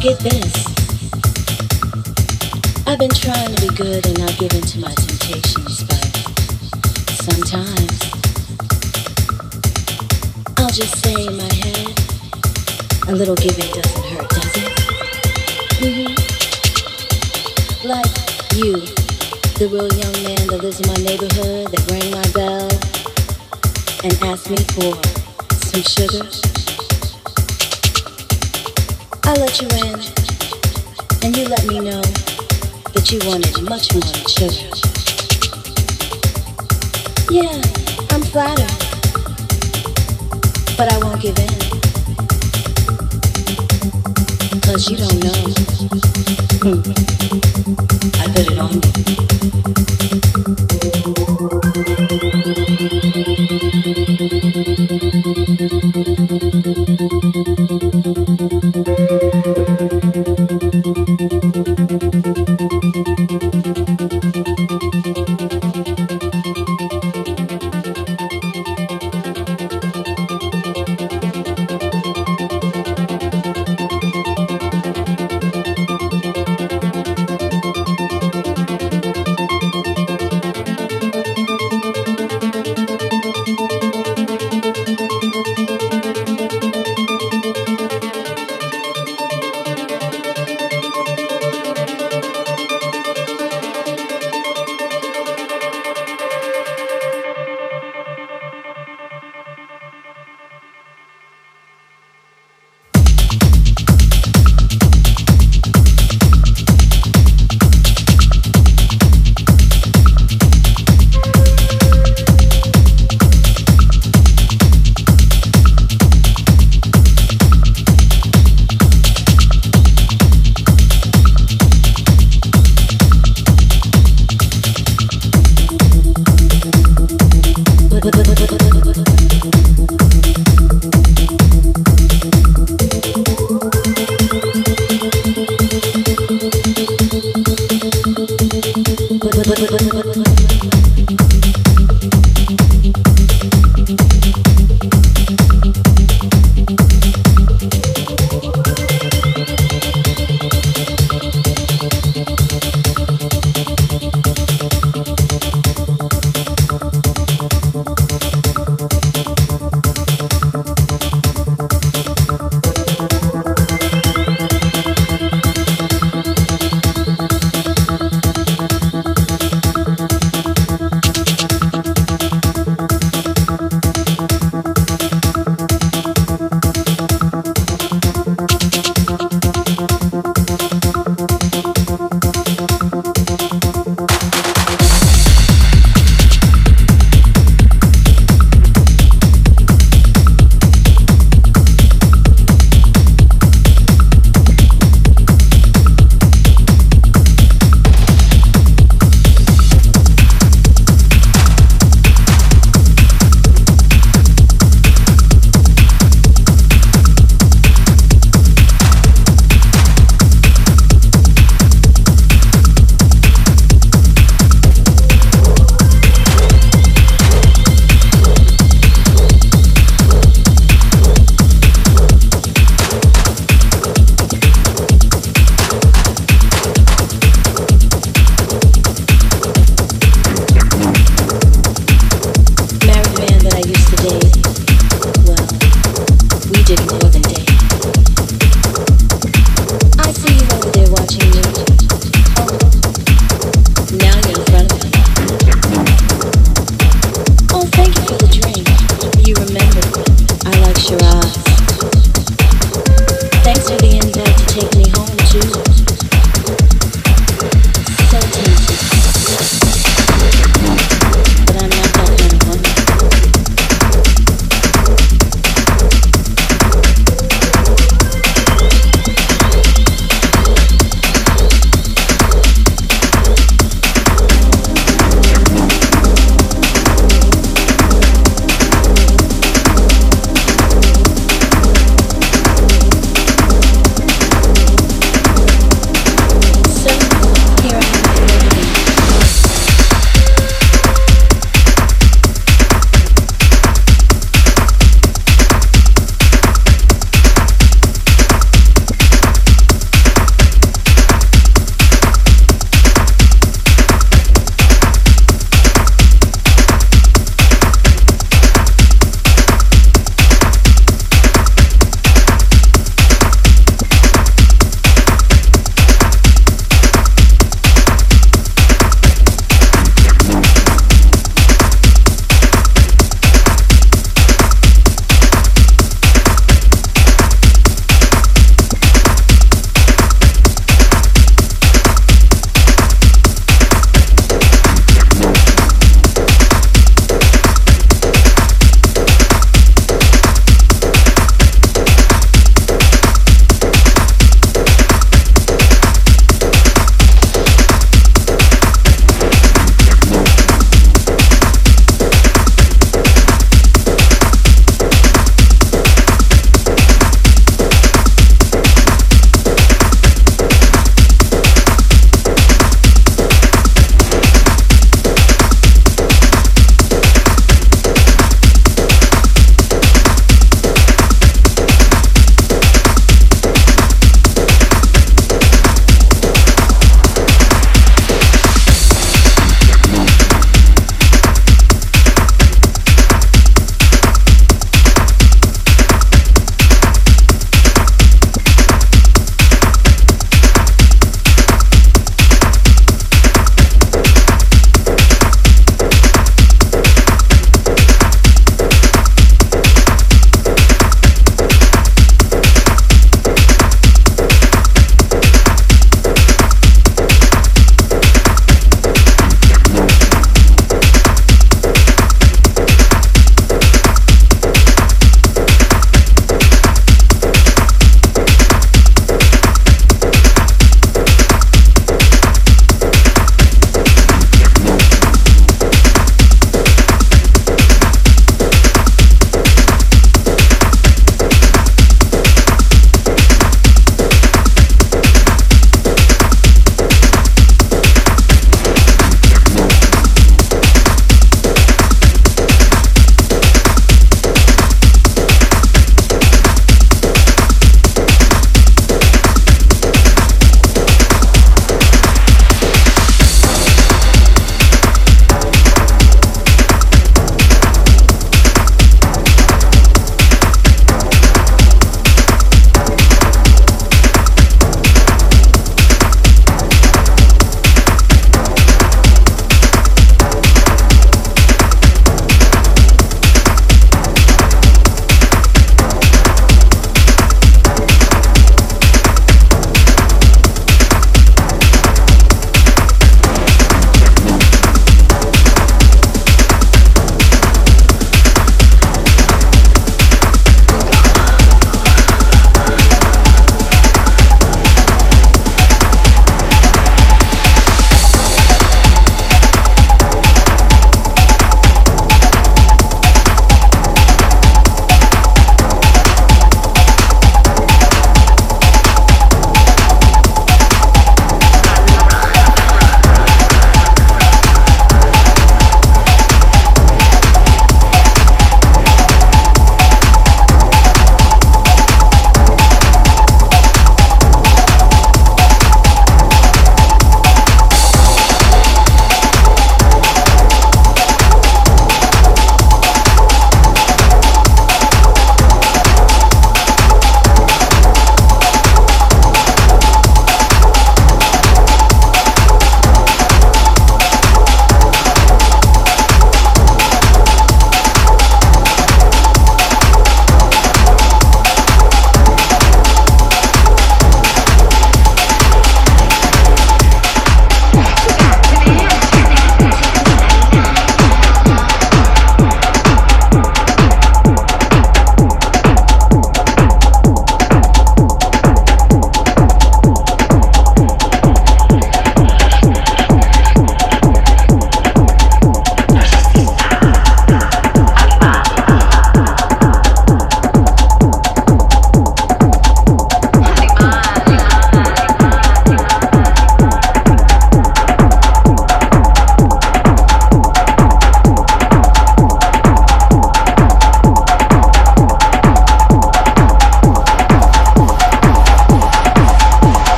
get this. I've been trying to be good and not give in to my temptations, but sometimes I'll just say in my head, a little giving doesn't hurt, does it? hmm Like you, the real young man that lives in my neighborhood that rang my bell and asked me for some sugar. I let you in, and you let me know that you wanted much more than sugar. Yeah, I'm flattered, but I won't give in. Cause you don't know. Hmm. I put it on you.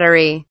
Battery.